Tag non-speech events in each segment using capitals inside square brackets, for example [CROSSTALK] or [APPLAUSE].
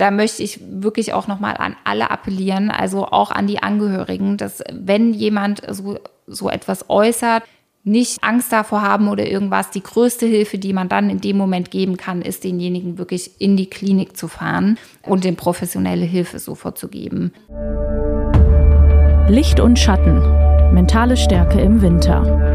da möchte ich wirklich auch nochmal an alle appellieren, also auch an die Angehörigen, dass wenn jemand so, so etwas äußert, nicht Angst davor haben oder irgendwas. Die größte Hilfe, die man dann in dem Moment geben kann, ist denjenigen wirklich in die Klinik zu fahren und den professionelle Hilfe sofort zu geben. Licht und Schatten. Mentale Stärke im Winter.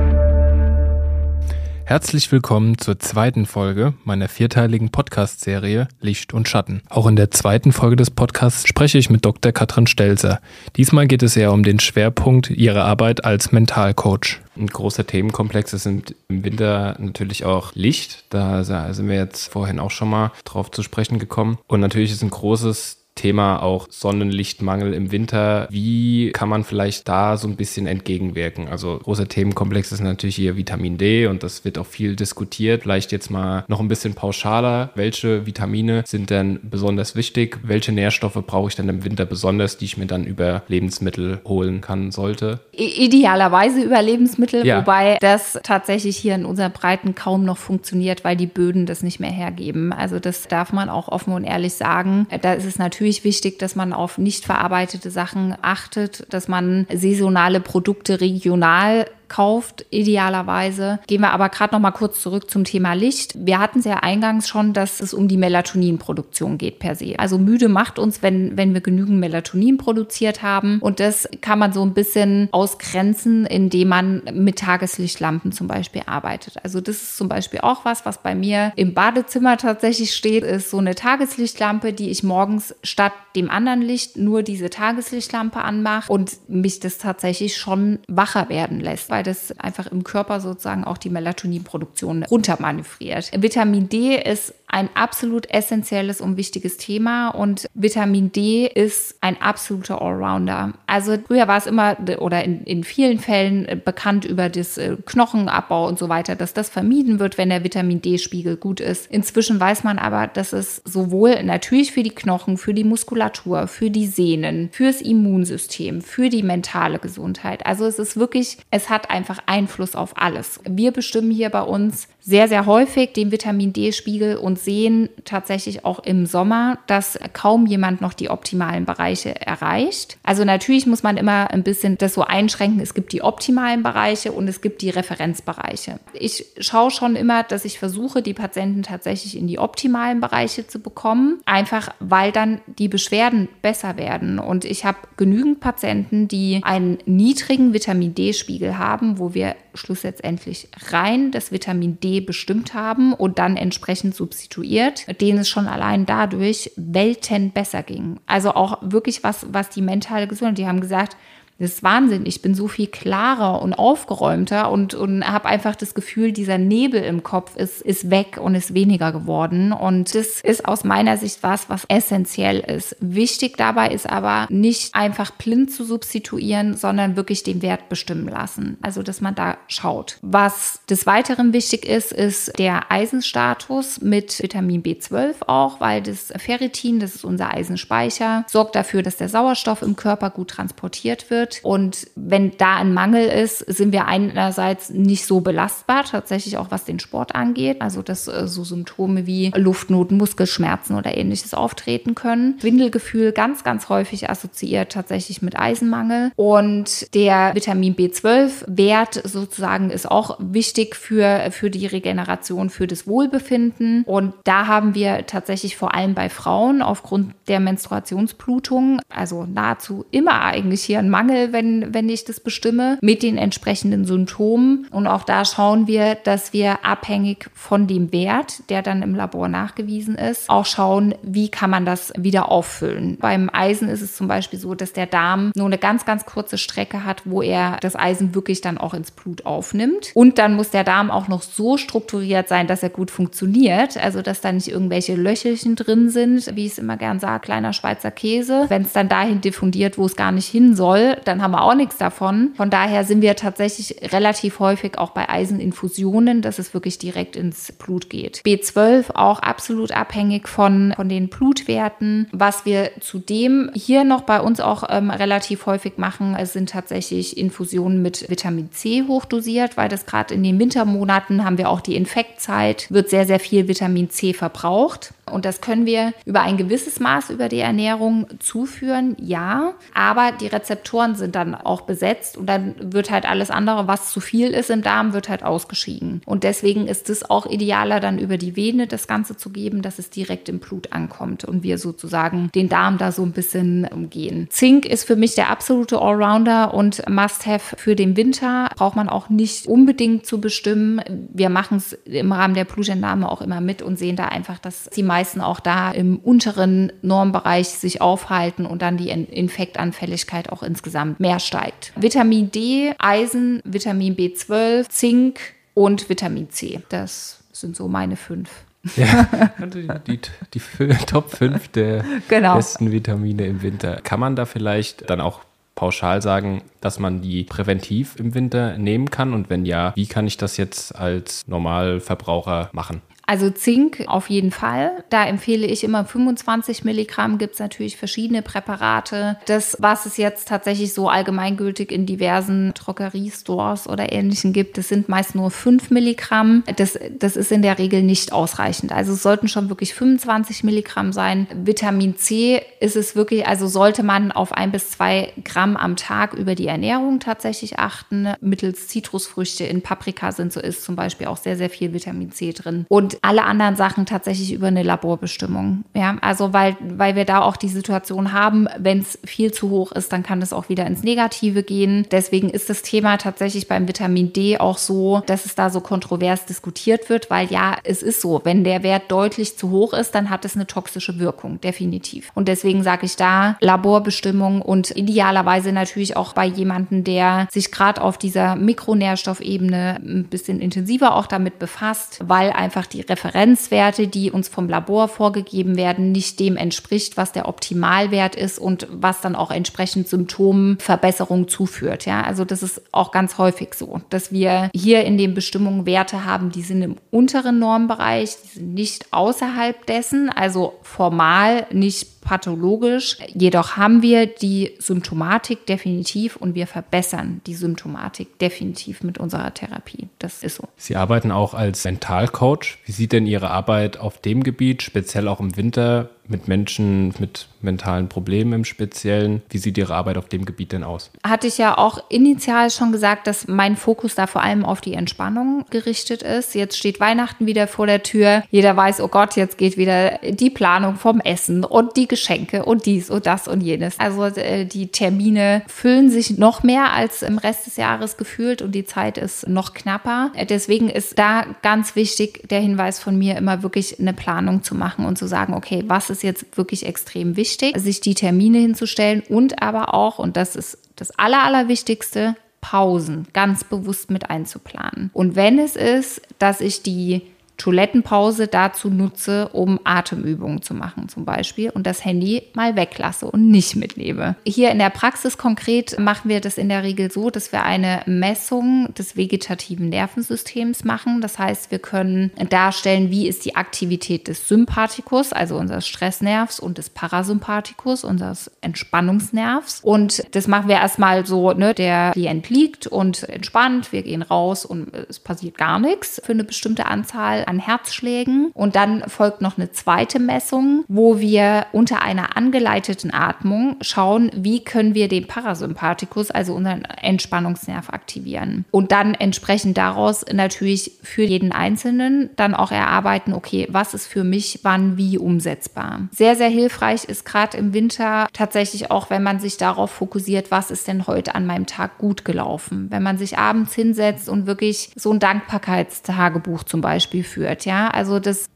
Herzlich willkommen zur zweiten Folge meiner vierteiligen Podcast-Serie Licht und Schatten. Auch in der zweiten Folge des Podcasts spreche ich mit Dr. Katrin Stelzer. Diesmal geht es eher um den Schwerpunkt ihrer Arbeit als Mentalcoach. Ein großer Themenkomplex ist im Winter natürlich auch Licht. Da sind wir jetzt vorhin auch schon mal drauf zu sprechen gekommen. Und natürlich ist ein großes Thema auch Sonnenlichtmangel im Winter. Wie kann man vielleicht da so ein bisschen entgegenwirken? Also großer Themenkomplex ist natürlich hier Vitamin D und das wird auch viel diskutiert. Vielleicht jetzt mal noch ein bisschen pauschaler. Welche Vitamine sind denn besonders wichtig? Welche Nährstoffe brauche ich denn im Winter besonders, die ich mir dann über Lebensmittel holen kann, sollte? Idealerweise über Lebensmittel, ja. wobei das tatsächlich hier in unserer Breiten kaum noch funktioniert, weil die Böden das nicht mehr hergeben. Also das darf man auch offen und ehrlich sagen. Da ist es natürlich natürlich wichtig, dass man auf nicht verarbeitete Sachen achtet, dass man saisonale Produkte regional kauft, idealerweise. Gehen wir aber gerade noch mal kurz zurück zum Thema Licht. Wir hatten es ja eingangs schon, dass es um die Melatoninproduktion geht per se. Also müde macht uns, wenn, wenn wir genügend Melatonin produziert haben. Und das kann man so ein bisschen ausgrenzen, indem man mit Tageslichtlampen zum Beispiel arbeitet. Also das ist zum Beispiel auch was, was bei mir im Badezimmer tatsächlich steht, ist so eine Tageslichtlampe, die ich morgens statt dem anderen Licht nur diese Tageslichtlampe anmache und mich das tatsächlich schon wacher werden lässt weil das einfach im Körper sozusagen auch die Melatoninproduktion runtermanövriert. Vitamin D ist ein absolut essentielles und wichtiges Thema und Vitamin D ist ein absoluter Allrounder. Also früher war es immer oder in, in vielen Fällen bekannt über das äh, Knochenabbau und so weiter, dass das vermieden wird, wenn der Vitamin D-Spiegel gut ist. Inzwischen weiß man aber, dass es sowohl natürlich für die Knochen, für die Muskulatur, für die Sehnen, fürs Immunsystem, für die mentale Gesundheit. Also es ist wirklich, es hat einfach Einfluss auf alles. Wir bestimmen hier bei uns sehr, sehr häufig den Vitamin D-Spiegel und sehen tatsächlich auch im Sommer, dass kaum jemand noch die optimalen Bereiche erreicht. Also natürlich muss man immer ein bisschen das so einschränken. Es gibt die optimalen Bereiche und es gibt die Referenzbereiche. Ich schaue schon immer, dass ich versuche, die Patienten tatsächlich in die optimalen Bereiche zu bekommen, einfach weil dann die Beschwerden besser werden. Und ich habe genügend Patienten, die einen niedrigen Vitamin D-Spiegel haben, wo wir schlussendlich rein das Vitamin D bestimmt haben und dann entsprechend substituiert, denen es schon allein dadurch Welten besser ging. Also auch wirklich was, was die mentale Gesundheit, die haben gesagt, das ist Wahnsinn. Ich bin so viel klarer und aufgeräumter und, und habe einfach das Gefühl, dieser Nebel im Kopf ist, ist weg und ist weniger geworden. Und das ist aus meiner Sicht was, was essentiell ist. Wichtig dabei ist aber nicht einfach blind zu substituieren, sondern wirklich den Wert bestimmen lassen. Also, dass man da schaut. Was des Weiteren wichtig ist, ist der Eisenstatus mit Vitamin B12 auch, weil das Ferritin, das ist unser Eisenspeicher, sorgt dafür, dass der Sauerstoff im Körper gut transportiert wird wird. Und wenn da ein Mangel ist, sind wir einerseits nicht so belastbar, tatsächlich auch was den Sport angeht. Also dass äh, so Symptome wie Luftnot, Muskelschmerzen oder ähnliches auftreten können. Windelgefühl ganz, ganz häufig assoziiert tatsächlich mit Eisenmangel. Und der Vitamin B12-Wert sozusagen ist auch wichtig für, für die Regeneration, für das Wohlbefinden. Und da haben wir tatsächlich vor allem bei Frauen aufgrund der Menstruationsblutung, also nahezu immer eigentlich hier einen Mangel Mangel, wenn, wenn ich das bestimme, mit den entsprechenden Symptomen. Und auch da schauen wir, dass wir abhängig von dem Wert, der dann im Labor nachgewiesen ist, auch schauen, wie kann man das wieder auffüllen. Beim Eisen ist es zum Beispiel so, dass der Darm nur eine ganz, ganz kurze Strecke hat, wo er das Eisen wirklich dann auch ins Blut aufnimmt. Und dann muss der Darm auch noch so strukturiert sein, dass er gut funktioniert. Also, dass da nicht irgendwelche Löchelchen drin sind, wie ich es immer gern sage, kleiner Schweizer Käse. Wenn es dann dahin diffundiert, wo es gar nicht hin soll, dann haben wir auch nichts davon. Von daher sind wir tatsächlich relativ häufig auch bei Eiseninfusionen, dass es wirklich direkt ins Blut geht. B12 auch absolut abhängig von, von den Blutwerten. Was wir zudem hier noch bei uns auch ähm, relativ häufig machen, sind tatsächlich Infusionen mit Vitamin C hochdosiert, weil das gerade in den Wintermonaten haben wir auch die Infektzeit, wird sehr, sehr viel Vitamin C verbraucht. Und das können wir über ein gewisses Maß über die Ernährung zuführen, ja. Aber die Rezeptoren sind dann auch besetzt und dann wird halt alles andere, was zu viel ist im Darm, wird halt ausgeschieden. Und deswegen ist es auch idealer, dann über die Vene das Ganze zu geben, dass es direkt im Blut ankommt und wir sozusagen den Darm da so ein bisschen umgehen. Zink ist für mich der absolute Allrounder und Must-Have für den Winter. Braucht man auch nicht unbedingt zu bestimmen. Wir machen es im Rahmen der Blutentnahme auch immer mit und sehen da einfach, dass die meisten auch da im unteren Normbereich sich aufhalten und dann die Infektanfälligkeit auch insgesamt mehr steigt. Vitamin D, Eisen, Vitamin B12, Zink und Vitamin C. Das sind so meine fünf. Ja, [LAUGHS] die, die, die Top 5 der genau. besten Vitamine im Winter. Kann man da vielleicht dann auch pauschal sagen, dass man die präventiv im Winter nehmen kann? Und wenn ja, wie kann ich das jetzt als Normalverbraucher machen? Also Zink auf jeden Fall. Da empfehle ich immer 25 Milligramm. Gibt es natürlich verschiedene Präparate. Das, was es jetzt tatsächlich so allgemeingültig in diversen Drogeriestores oder ähnlichen gibt, das sind meist nur 5 Milligramm. Das, das ist in der Regel nicht ausreichend. Also es sollten schon wirklich 25 Milligramm sein. Vitamin C ist es wirklich, also sollte man auf ein bis zwei Gramm am Tag über die Ernährung tatsächlich achten. Mittels Zitrusfrüchte in Paprika sind so ist zum Beispiel auch sehr, sehr viel Vitamin C drin. Alle anderen Sachen tatsächlich über eine Laborbestimmung. Ja, also weil, weil wir da auch die Situation haben, wenn es viel zu hoch ist, dann kann es auch wieder ins Negative gehen. Deswegen ist das Thema tatsächlich beim Vitamin D auch so, dass es da so kontrovers diskutiert wird, weil ja, es ist so, wenn der Wert deutlich zu hoch ist, dann hat es eine toxische Wirkung, definitiv. Und deswegen sage ich da Laborbestimmung und idealerweise natürlich auch bei jemandem, der sich gerade auf dieser Mikronährstoffebene ein bisschen intensiver auch damit befasst, weil einfach die Referenzwerte, die uns vom Labor vorgegeben werden, nicht dem entspricht, was der Optimalwert ist und was dann auch entsprechend Symptomverbesserung zuführt. Ja, also das ist auch ganz häufig so, dass wir hier in den Bestimmungen Werte haben, die sind im unteren Normbereich, die sind nicht außerhalb dessen, also formal nicht pathologisch. Jedoch haben wir die Symptomatik definitiv und wir verbessern die Symptomatik definitiv mit unserer Therapie. Das ist so. Sie arbeiten auch als Mentalcoach. Wie sieht denn Ihre Arbeit auf dem Gebiet, speziell auch im Winter, mit Menschen mit mentalen Problemen im Speziellen. Wie sieht Ihre Arbeit auf dem Gebiet denn aus? Hatte ich ja auch initial schon gesagt, dass mein Fokus da vor allem auf die Entspannung gerichtet ist. Jetzt steht Weihnachten wieder vor der Tür. Jeder weiß, oh Gott, jetzt geht wieder die Planung vom Essen und die Geschenke und dies und das und jenes. Also äh, die Termine füllen sich noch mehr als im Rest des Jahres gefühlt und die Zeit ist noch knapper. Deswegen ist da ganz wichtig der Hinweis von mir, immer wirklich eine Planung zu machen und zu sagen, okay, was ist ist jetzt wirklich extrem wichtig, sich die Termine hinzustellen und aber auch, und das ist das Aller, Allerwichtigste, Pausen ganz bewusst mit einzuplanen. Und wenn es ist, dass ich die Toilettenpause dazu nutze, um Atemübungen zu machen zum Beispiel und das Handy mal weglasse und nicht mitnehme. Hier in der Praxis konkret machen wir das in der Regel so, dass wir eine Messung des vegetativen Nervensystems machen. Das heißt, wir können darstellen, wie ist die Aktivität des Sympathikus, also unseres Stressnervs und des Parasympathikus, unseres Entspannungsnervs. Und das machen wir erstmal so, ne, der Klient liegt und entspannt, wir gehen raus und es passiert gar nichts für eine bestimmte Anzahl an Herzschlägen. Und dann folgt noch eine zweite Messung, wo wir unter einer angeleiteten Atmung schauen, wie können wir den Parasympathikus, also unseren Entspannungsnerv aktivieren. Und dann entsprechend daraus natürlich für jeden Einzelnen dann auch erarbeiten, okay, was ist für mich wann wie umsetzbar. Sehr, sehr hilfreich ist gerade im Winter tatsächlich auch, wenn man sich darauf fokussiert, was ist denn heute an meinem Tag gut gelaufen. Wenn man sich abends hinsetzt und wirklich so ein Dankbarkeitstagebuch zum Beispiel führt. Ja, also das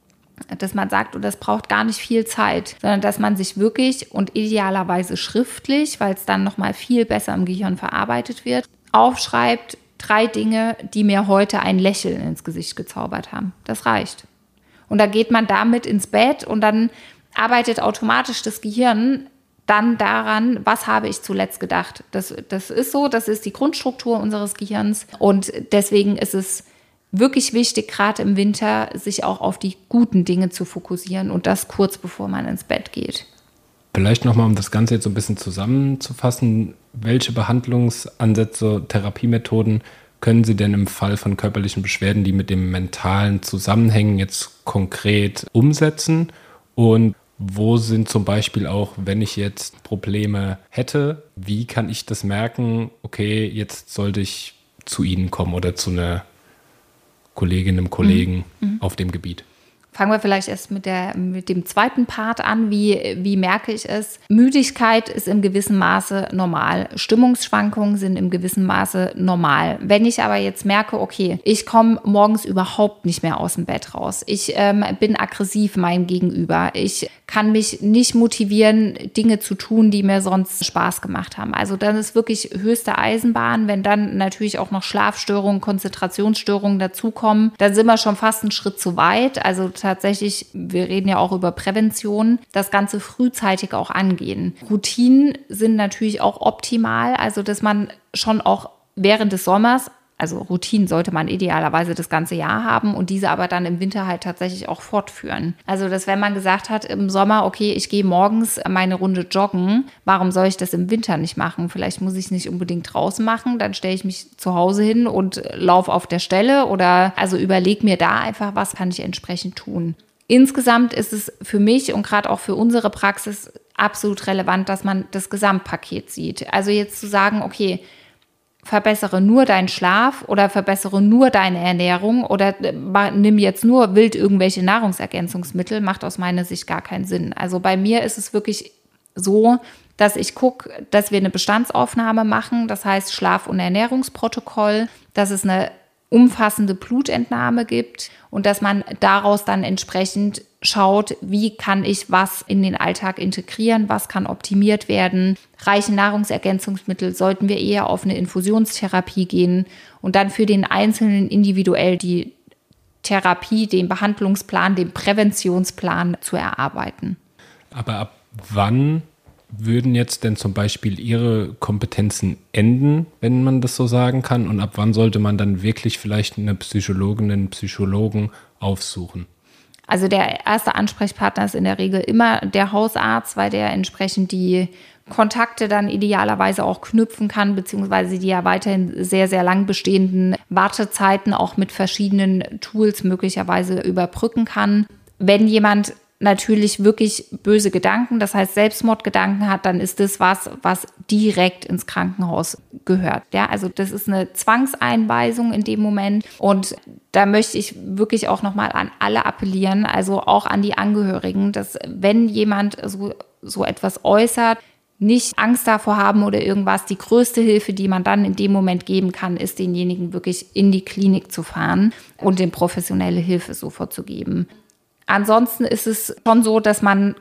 dass man sagt, und das braucht gar nicht viel Zeit, sondern dass man sich wirklich und idealerweise schriftlich, weil es dann noch mal viel besser im Gehirn verarbeitet wird, aufschreibt drei Dinge, die mir heute ein Lächeln ins Gesicht gezaubert haben. Das reicht. Und da geht man damit ins Bett und dann arbeitet automatisch das Gehirn dann daran, was habe ich zuletzt gedacht. Das, das ist so, das ist die Grundstruktur unseres Gehirns und deswegen ist es wirklich wichtig, gerade im Winter, sich auch auf die guten Dinge zu fokussieren und das kurz bevor man ins Bett geht. Vielleicht nochmal, um das Ganze jetzt so ein bisschen zusammenzufassen, welche Behandlungsansätze, Therapiemethoden können Sie denn im Fall von körperlichen Beschwerden, die mit dem Mentalen zusammenhängen, jetzt konkret umsetzen? Und wo sind zum Beispiel auch, wenn ich jetzt Probleme hätte, wie kann ich das merken, okay, jetzt sollte ich zu Ihnen kommen oder zu einer Kollegin, einem Kollegen mhm. mhm. auf dem Gebiet? Fangen wir vielleicht erst mit, der, mit dem zweiten Part an. Wie, wie merke ich es? Müdigkeit ist im gewissen Maße normal. Stimmungsschwankungen sind im gewissen Maße normal. Wenn ich aber jetzt merke, okay, ich komme morgens überhaupt nicht mehr aus dem Bett raus. Ich ähm, bin aggressiv meinem Gegenüber. Ich kann mich nicht motivieren, Dinge zu tun, die mir sonst Spaß gemacht haben. Also dann ist wirklich höchste Eisenbahn. Wenn dann natürlich auch noch Schlafstörungen, Konzentrationsstörungen dazukommen, dann sind wir schon fast einen Schritt zu weit. Also tatsächlich, wir reden ja auch über Prävention, das Ganze frühzeitig auch angehen. Routinen sind natürlich auch optimal, also dass man schon auch während des Sommers also Routinen sollte man idealerweise das ganze Jahr haben und diese aber dann im Winter halt tatsächlich auch fortführen. Also, dass wenn man gesagt hat im Sommer, okay, ich gehe morgens meine Runde joggen, warum soll ich das im Winter nicht machen? Vielleicht muss ich es nicht unbedingt draußen machen, dann stelle ich mich zu Hause hin und laufe auf der Stelle oder also überlege mir da einfach, was kann ich entsprechend tun. Insgesamt ist es für mich und gerade auch für unsere Praxis absolut relevant, dass man das Gesamtpaket sieht. Also jetzt zu sagen, okay, verbessere nur deinen Schlaf oder verbessere nur deine Ernährung oder äh, nimm jetzt nur wild irgendwelche Nahrungsergänzungsmittel, macht aus meiner Sicht gar keinen Sinn. Also bei mir ist es wirklich so, dass ich gucke, dass wir eine Bestandsaufnahme machen, das heißt Schlaf- und Ernährungsprotokoll, dass es eine umfassende Blutentnahme gibt und dass man daraus dann entsprechend schaut, wie kann ich was in den Alltag integrieren, was kann optimiert werden. Reichen Nahrungsergänzungsmittel sollten wir eher auf eine Infusionstherapie gehen und dann für den Einzelnen individuell die Therapie, den Behandlungsplan, den Präventionsplan zu erarbeiten. Aber ab wann würden jetzt denn zum Beispiel Ihre Kompetenzen enden, wenn man das so sagen kann? Und ab wann sollte man dann wirklich vielleicht eine Psychologin, einen Psychologen aufsuchen? Also der erste Ansprechpartner ist in der Regel immer der Hausarzt, weil der entsprechend die Kontakte dann idealerweise auch knüpfen kann, beziehungsweise die ja weiterhin sehr, sehr lang bestehenden Wartezeiten auch mit verschiedenen Tools möglicherweise überbrücken kann. Wenn jemand natürlich wirklich böse Gedanken, das heißt Selbstmordgedanken hat, dann ist das was, was direkt ins Krankenhaus gehört. Ja, also das ist eine Zwangseinweisung in dem Moment und da möchte ich wirklich auch nochmal an alle appellieren, also auch an die Angehörigen, dass wenn jemand so, so etwas äußert, nicht Angst davor haben oder irgendwas. Die größte Hilfe, die man dann in dem Moment geben kann, ist denjenigen wirklich in die Klinik zu fahren und den professionelle Hilfe sofort zu geben. Ansonsten ist es schon so, dass man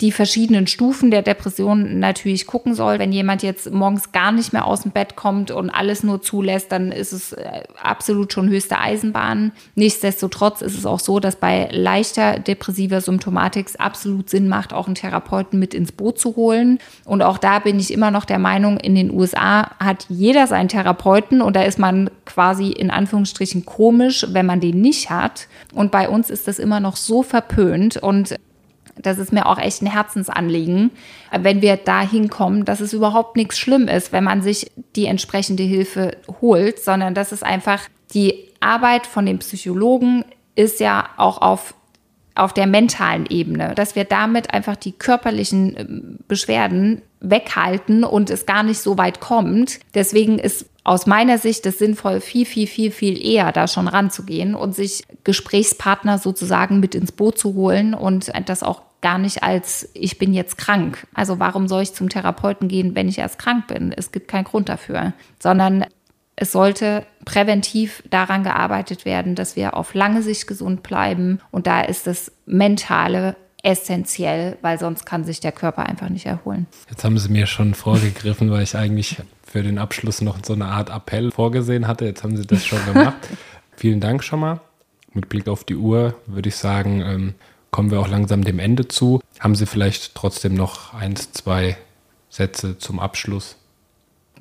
die verschiedenen Stufen der Depression natürlich gucken soll. Wenn jemand jetzt morgens gar nicht mehr aus dem Bett kommt und alles nur zulässt, dann ist es äh, absolut schon höchste Eisenbahn. Nichtsdestotrotz ist es auch so, dass bei leichter depressiver Symptomatik es absolut Sinn macht, auch einen Therapeuten mit ins Boot zu holen. Und auch da bin ich immer noch der Meinung, in den USA hat jeder seinen Therapeuten und da ist man quasi in Anführungsstrichen komisch, wenn man den nicht hat. Und bei uns ist das immer noch so verpönt und das ist mir auch echt ein Herzensanliegen, wenn wir da hinkommen, dass es überhaupt nichts schlimm ist, wenn man sich die entsprechende Hilfe holt, sondern dass es einfach die Arbeit von dem Psychologen ist ja auch auf auf der mentalen Ebene, dass wir damit einfach die körperlichen ähm, Beschwerden weghalten und es gar nicht so weit kommt. Deswegen ist aus meiner Sicht es sinnvoll, viel, viel, viel, viel eher da schon ranzugehen und sich Gesprächspartner sozusagen mit ins Boot zu holen und das auch gar nicht als ich bin jetzt krank. Also warum soll ich zum Therapeuten gehen, wenn ich erst krank bin? Es gibt keinen Grund dafür, sondern es sollte präventiv daran gearbeitet werden, dass wir auf lange Sicht gesund bleiben. Und da ist das Mentale essentiell, weil sonst kann sich der Körper einfach nicht erholen. Jetzt haben Sie mir schon vorgegriffen, weil ich eigentlich für den Abschluss noch so eine Art Appell vorgesehen hatte. Jetzt haben Sie das schon gemacht. [LAUGHS] Vielen Dank schon mal. Mit Blick auf die Uhr würde ich sagen, ähm, kommen wir auch langsam dem Ende zu. Haben Sie vielleicht trotzdem noch eins, zwei Sätze zum Abschluss?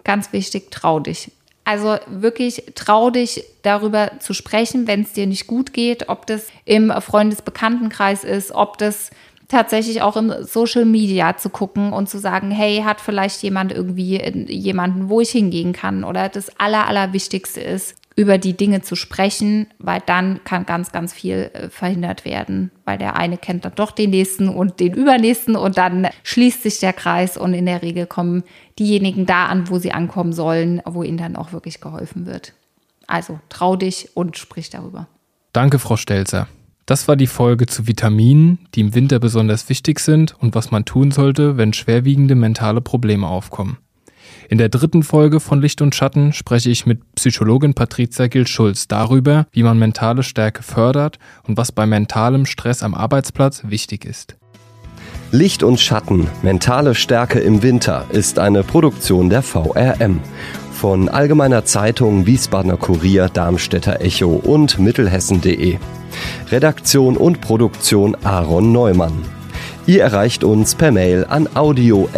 Ganz wichtig, trau dich. Also wirklich trau dich darüber zu sprechen, wenn es dir nicht gut geht, ob das im Freundesbekanntenkreis ist, ob das tatsächlich auch im Social Media zu gucken und zu sagen, hey, hat vielleicht jemand irgendwie jemanden, wo ich hingehen kann oder das Aller, Allerwichtigste ist, über die Dinge zu sprechen, weil dann kann ganz, ganz viel äh, verhindert werden, weil der eine kennt dann doch den nächsten und den übernächsten und dann schließt sich der Kreis und in der Regel kommen diejenigen da an, wo sie ankommen sollen, wo ihnen dann auch wirklich geholfen wird. Also trau dich und sprich darüber. Danke, Frau Stelzer. Das war die Folge zu Vitaminen, die im Winter besonders wichtig sind und was man tun sollte, wenn schwerwiegende mentale Probleme aufkommen. In der dritten Folge von Licht und Schatten spreche ich mit Psychologin Patricia Gill-Schulz darüber, wie man mentale Stärke fördert und was bei mentalem Stress am Arbeitsplatz wichtig ist. Licht und Schatten, mentale Stärke im Winter ist eine Produktion der VRM von Allgemeiner Zeitung, Wiesbadener Kurier, Darmstädter Echo und Mittelhessen.de. Redaktion und Produktion Aaron Neumann. Ihr erreicht uns per Mail an audio.vrm.de.